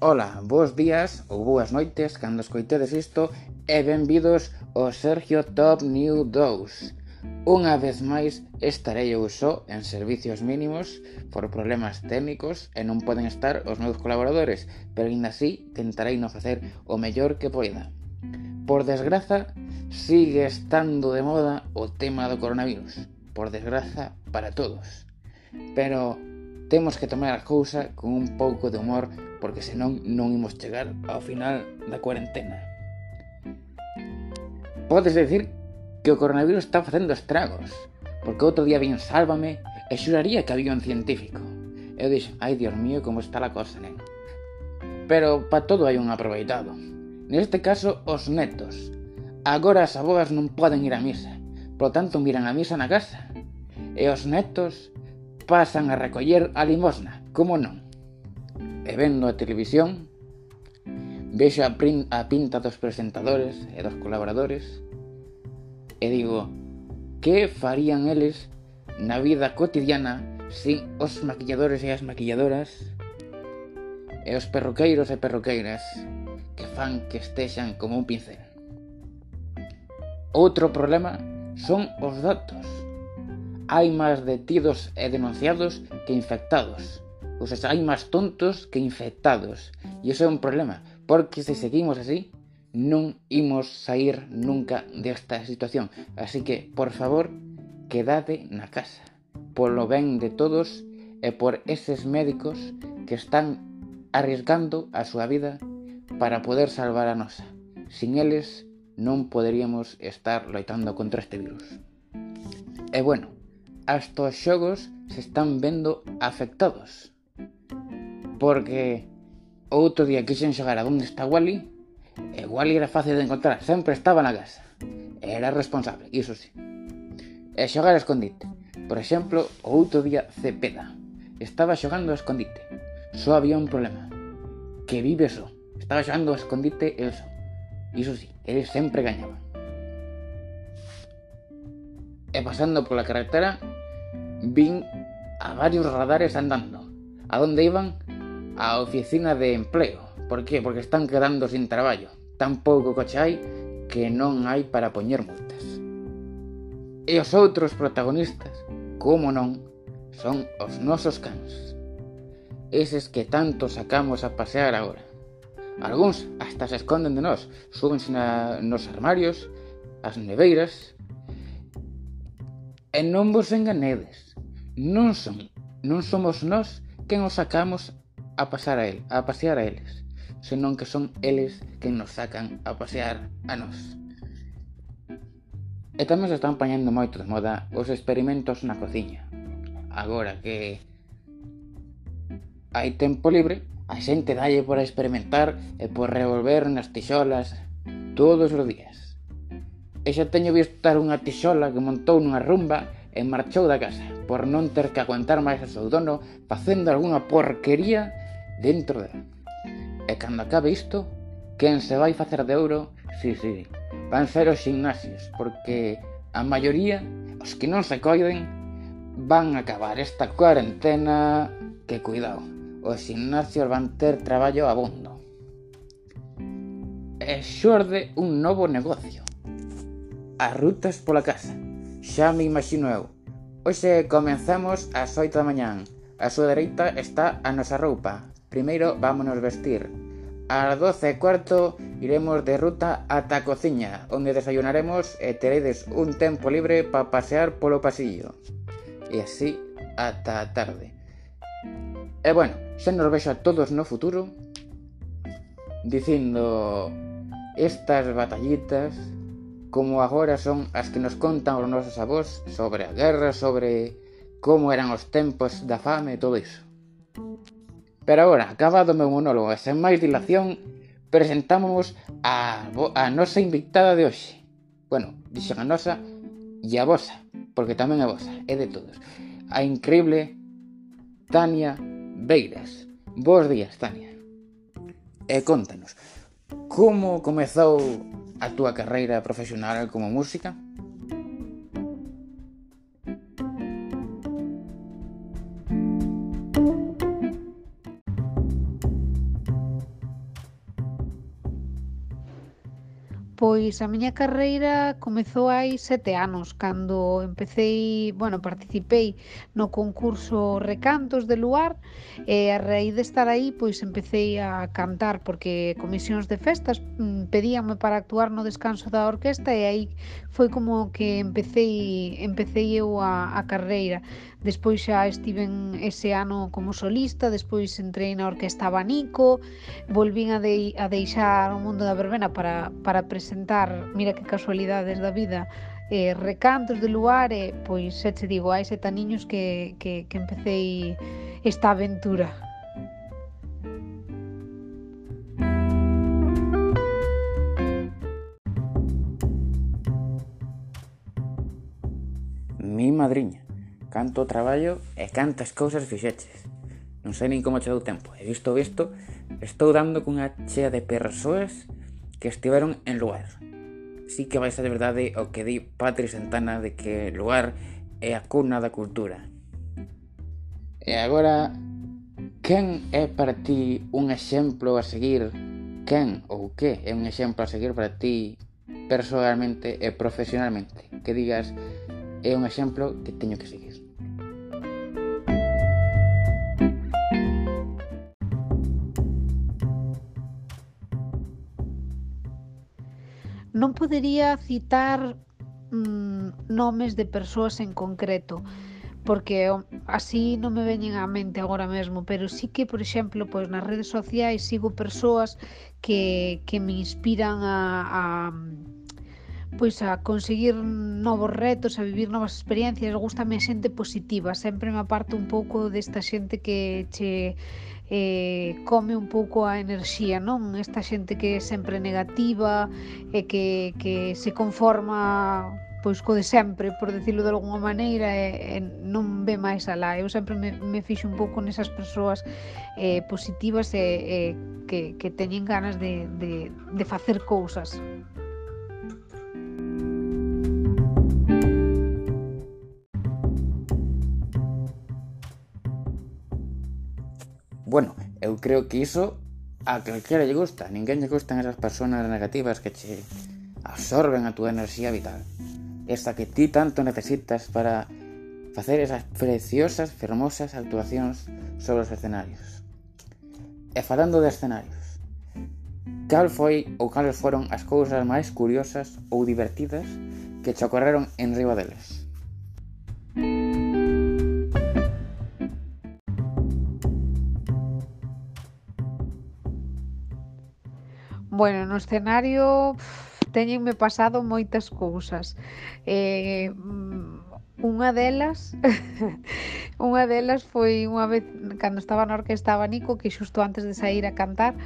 Ola, bons días ou boas noites cando escoitedes isto e benvidos ao Sergio Top New 2. Unha vez máis estarei eu só en servicios mínimos por problemas técnicos e non poden estar os meus colaboradores, pero ainda así tentarei non facer o mellor que poida. Por desgraza, sigue estando de moda o tema do coronavirus. Por desgraza, para todos. Pero temos que tomar a cousa con un pouco de humor porque senón non imos chegar ao final da cuarentena. Podes decir que o coronavirus está facendo estragos, porque outro día vin Sálvame e xuraría que había un científico. Eu dixo, ai dios mío, como está a cosa, nen. Pero pa todo hai un aproveitado. Neste caso, os netos. Agora as abogas non poden ir á misa, polo tanto miran a misa na casa. E os netos pasan a recoller a limosna, como non? e vendo a televisión, vexo a, prin, a pinta dos presentadores e dos colaboradores e digo, que farían eles na vida cotidiana sin os maquilladores e as maquilladoras e os perroqueiros e perroqueiras que fan que estexan como un pincel. Outro problema son os datos. Hai máis detidos e denunciados que infectados. Ou sea, hai máis tontos que infectados. E iso é un problema, porque se seguimos así, non imos sair nunca desta situación. Así que, por favor, quedade na casa. Polo ben de todos e por eses médicos que están arriesgando a súa vida para poder salvar a nosa. Sin eles non poderíamos estar loitando contra este virus. E bueno, hasta os xogos se están vendo afectados. Porque outro día quixen xogar a donde está Wally e Wally era fácil de encontrar, sempre estaba na casa. Era responsable, iso sí. E xogar a escondite. Por exemplo, outro día Cepeda estaba xogando a escondite. Só había un problema. Que vive só. Estaba xogando a escondite el só. Iso sí, ele sempre gañaba. E pasando pola carretera, vin a varios radares andando. A donde iban, a oficina de empleo. Por qué? Porque están quedando sin traballo. Tan pouco coche hai que non hai para poñer multas. E os outros protagonistas, como non, son os nosos cans. Eses que tanto sacamos a pasear agora. Alguns hasta se esconden de nós, súbense na, nos armarios, as neveiras, E non vos enganedes, non son, non somos nós quen os sacamos a pasar a el, a pasear a eles, senón que son eles quen nos sacan a pasear a nós. E tamén se están pañando moito de moda os experimentos na cociña. Agora que hai tempo libre, a xente dalle por experimentar e por revolver nas tixolas todos os días. E xa teño visto estar unha tixola que montou nunha rumba e marchou da casa por non ter que aguantar máis a seu dono facendo algunha porquería dentro dela. E cando acabe isto, quen se vai facer de ouro, si, si, van ser os gimnasios, porque a maioría, os que non se coiden, van acabar esta cuarentena que cuidado, os gimnasios van ter traballo abondo. E xorde un novo negocio. As rutas pola casa. Xa me imagino eu. Hoxe comenzamos ás 8 da mañán. A súa dereita está a nosa roupa, Primeiro vámonos vestir. Ás doce e cuarto iremos de ruta ata a cociña, onde desayunaremos e teredes un tempo libre para pasear polo pasillo. E así ata a tarde. E bueno, xa nos vexo a todos no futuro dicindo estas batallitas como agora son as que nos contan os nosos avós sobre a guerra, sobre como eran os tempos da fame e todo iso. Pero agora, acabado o meu monólogo e sen máis dilación, presentamos a, a nosa invitada de hoxe. Bueno, dixen a nosa e a vosa, porque tamén é vosa, é de todos. A increíble Tania Beiras. Bos días, Tania. E contanos, como comezou a túa carreira profesional como música? Pois a miña carreira comezou hai sete anos, cando empecéi, bueno, participei no concurso Recantos de Luar, e a raíz de estar aí, pois empecéi a cantar, porque comisións de festas mm, pedíanme para actuar no descanso da orquesta, e aí foi como que empecéi, empecéi eu a, a carreira. Despois xa estiven ese ano como solista, despois entrei na Orquesta Banico, volvín a, de, a deixar o mundo da verbena para, para presentar, mira que casualidades da vida, eh, recantos de luar e pois xa te digo, hai sete aniños que, que, que empecéi esta aventura. Mi madriña canto traballo e cantas cousas fixeches. Non sei nin como che dou tempo. E visto visto, estou dando cunha chea de persoas que estiveron en lugar. Si que vai ser verdade o que di Patri Santana de que lugar é a cuna da cultura. E agora, quen é para ti un exemplo a seguir? Quen ou que é un exemplo a seguir para ti personalmente e profesionalmente? Que digas, é un exemplo que teño que seguir. non podería citar mm, nomes de persoas en concreto, porque así non me veñen á mente agora mesmo, pero sí que, por exemplo, pois nas redes sociais sigo persoas que, que me inspiran a, a pois a conseguir novos retos, a vivir novas experiencias, gustame a xente positiva, sempre me aparto un pouco desta xente que che eh, come un pouco a enerxía, non? Esta xente que é sempre negativa e que, que se conforma pois co de sempre, por decirlo de alguma maneira, e, e non ve máis alá. Eu sempre me, me fixo un pouco nesas persoas eh, positivas e, e que, que teñen ganas de, de, de facer cousas. Bueno, eu creo que iso a calquera lle gusta. Ninguén lle gustan esas personas negativas que che absorben a túa enerxía vital. Esa que ti tanto necesitas para facer esas preciosas, fermosas actuacións sobre os escenarios. E falando de escenarios, cal foi ou cales foron as cousas máis curiosas ou divertidas que che ocorreron en riba deles? Bueno, no escenario teñenme pasado moitas cousas. Eh, mm, unha delas unha delas foi unha vez cando estaba na orquesta Abanico que xusto antes de sair a cantar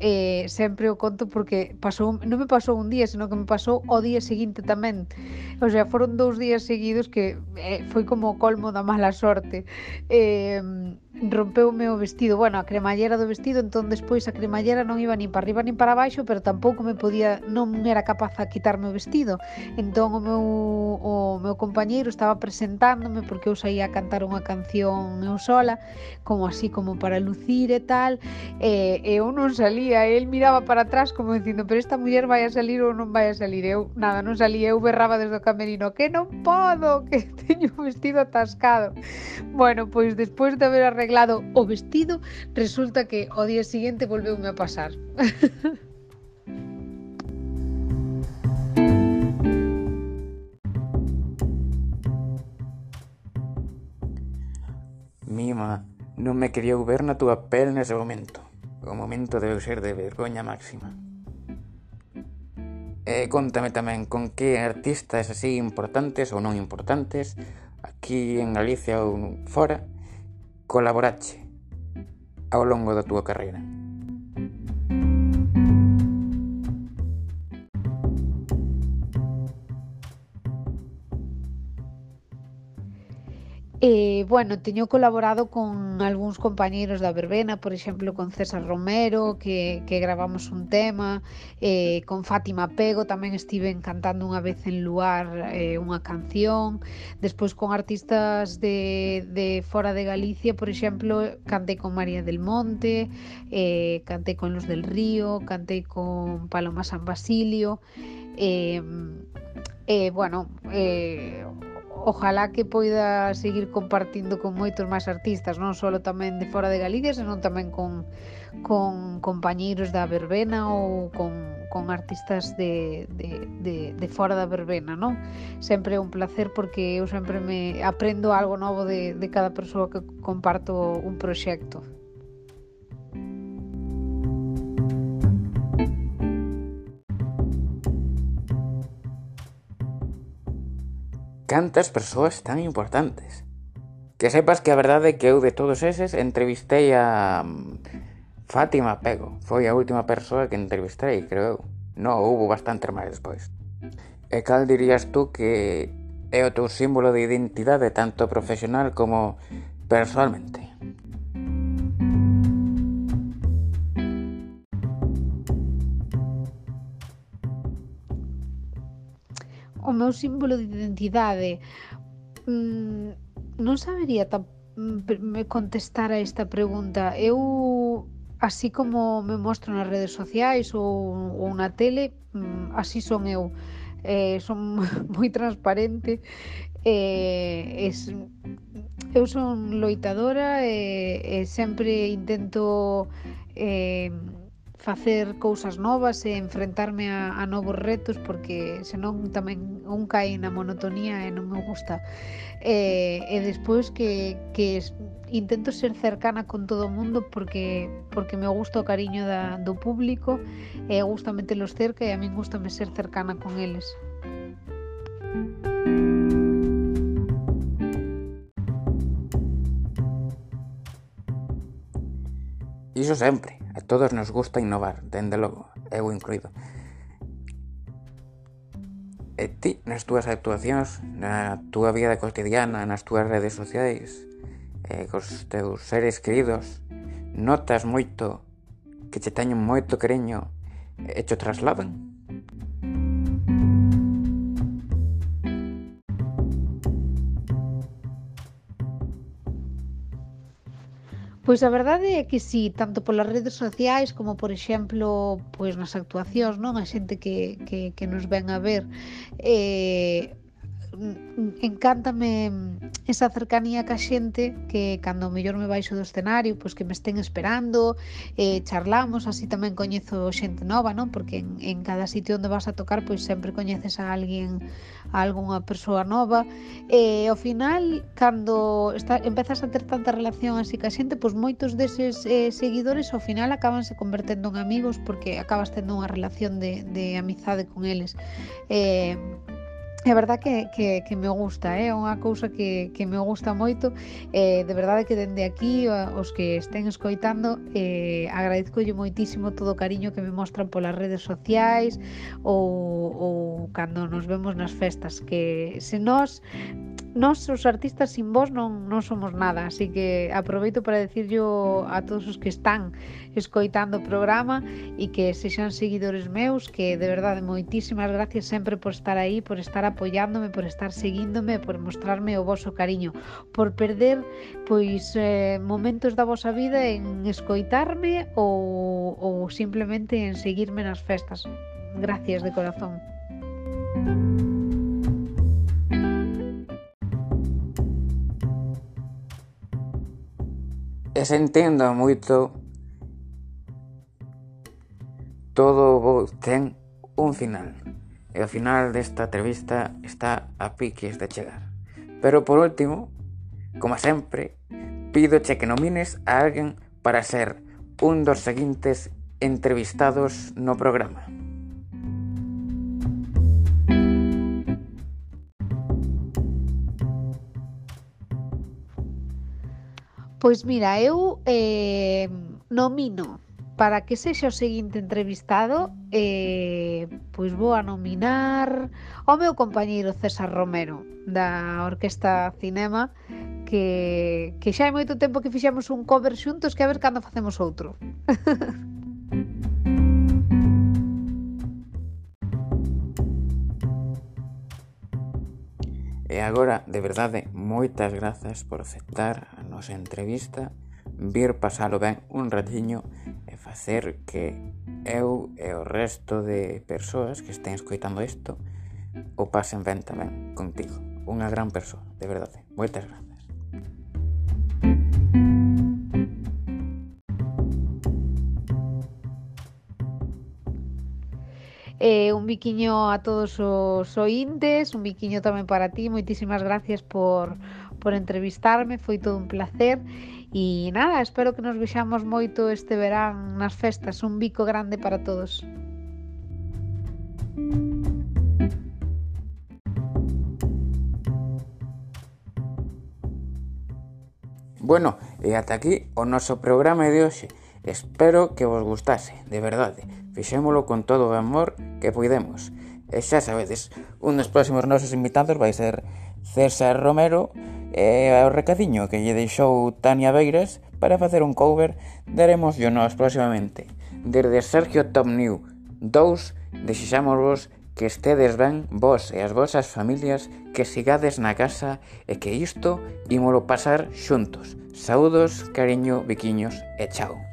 eh, sempre o conto porque pasou, non me pasou un día, senón que me pasou o día seguinte tamén. O sea, foron dous días seguidos que eh, foi como o colmo da mala sorte. Eh, rompeume o vestido, bueno, a cremallera do vestido, entón despois a cremallera non iba nin para arriba nin para baixo, pero tampouco me podía, non era capaz a quitarme o vestido. Entón o meu o meu compañeiro estaba presentándome porque eu saía a cantar unha canción eu sola, como así como para lucir e tal, e eu non salía, el miraba para atrás como dicindo, pero esta muller vai a salir ou non vai a salir. Eu nada, non salía, eu berraba desde o camerino, que non podo, que teño o vestido atascado. Bueno, pois despois de haber arreglado o vestido, resulta que o día siguiente volveume a pasar. Mima, non me quería ver na túa pel nese momento. O momento debe ser de vergoña máxima. E contame tamén con que artistas así importantes ou non importantes aquí en Galicia ou fora Collaboraci a lo lungo de tu carrera. E, bueno, teño colaborado con algúns compañeiros da verbena, por exemplo, con César Romero, que, que gravamos un tema, eh, con Fátima Pego tamén estive cantando unha vez en Luar eh, unha canción, despois con artistas de, de fora de Galicia, por exemplo, cantei con María del Monte, eh, cantei con Los del Río, cantei con Paloma San Basilio, eh, eh, bueno, eh, ojalá que poida seguir compartindo con moitos máis artistas, non só tamén de fora de Galicia, senón tamén con, con compañeiros da verbena ou con, con artistas de, de, de, de fora da verbena, non? Sempre é un placer porque eu sempre me aprendo algo novo de, de cada persoa que comparto un proxecto. cantas persoas tan importantes. Que sepas que a verdade é que eu de todos eses entrevistei a mm, Fátima Pego. Foi a última persoa que entrevistei, creo eu. No, houve bastante máis despois. E cal dirías tú que é o teu símbolo de identidade tanto profesional como personalmente? meu símbolo de identidade. Mm, non sabería tan mm, me contestar a esta pregunta. Eu así como me mostro nas redes sociais ou, ou na tele, mm, así son eu. Eh, son moi transparente eh, es, eu son loitadora e eh, eh, sempre intento eh, facer cousas novas e enfrentarme a, a novos retos porque senón tamén un cae na monotonía e non me gusta. E, e despois que, que intento ser cercana con todo o mundo porque porque me gusta o cariño da, do público e gusta metelos cerca e a min gusta me ser cercana con eles. Iso sempre. A todos nos gusta innovar, dende logo, eu incluído. E ti, nas túas actuacións, na túa vida cotidiana, nas túas redes sociais, e cos teus seres queridos, notas moito que che teñen moito cariño e cho trasladan? Pois a verdade é que sí, tanto polas redes sociais como, por exemplo, pois nas actuacións, non? A xente que, que, que nos ven a ver eh, Mm, encántame mm, esa cercanía ca xente que cando mellor me baixo do escenario, pois que me estén esperando, eh, charlamos, así tamén coñezo xente nova, non? Porque en, en cada sitio onde vas a tocar, pois sempre coñeces a alguén, a algunha persoa nova. E eh, ao final, cando está, empezas a ter tanta relación así ca xente, pois moitos deses eh, seguidores ao final acabanse convertendo en amigos porque acabas tendo unha relación de, de amizade con eles. Eh, É verdad que, que, que me gusta, é eh? unha cousa que, que me gusta moito eh, De verdade que dende aquí, os que estén escoitando eh, Agradezcolle moitísimo todo o cariño que me mostran polas redes sociais Ou, ou cando nos vemos nas festas Que se nós nós os artistas sin vos non, non somos nada, así que aproveito para decirlo a todos os que están escoitando o programa e que sexan seguidores meus, que de verdade moitísimas gracias sempre por estar aí, por estar apoiándome, por estar seguíndome, por mostrarme o voso cariño, por perder pois eh, momentos da vosa vida en escoitarme ou, ou simplemente en seguirme nas festas. Gracias de corazón. thank you e se entenda moito todo ten un final. E o final desta entrevista está a piques de chegar pero por último como sempre pídoche que nomines a alguén para ser un dos seguintes entrevistados no programa. Pois mira, eu eh, nomino para que sexa o seguinte entrevistado eh, pois vou a nominar ao meu compañeiro César Romero da Orquesta Cinema que, que xa hai moito tempo que fixemos un cover xuntos que a ver cando facemos outro. e agora, de verdade, moitas grazas por aceptar os entrevista, vir pasalo ben un ratiño e facer que eu e o resto de persoas que estén escoitando isto o pasen ben tamén contigo. Unha gran persoa, de verdade. Moitas gracias. Eh, un biquiño a todos os ointes, un biquiño tamén para ti, moitísimas gracias por, por entrevistarme, foi todo un placer e nada, espero que nos vexamos moito este verán nas festas, un bico grande para todos. Bueno, e ata aquí o noso programa de hoxe. Espero que vos gustase, de verdade. Fixémolo con todo o amor que puidemos. E xa sabedes, un dos próximos nosos invitados vai ser César Romero, e o recadiño que lle deixou Tania Beiras para facer un cover daremos yo nós próximamente. Desde Sergio Top New 2 desexámosvos que estedes ben vos e as vosas familias que sigades na casa e que isto ímolo pasar xuntos. Saúdos, cariño, biquiños e chao.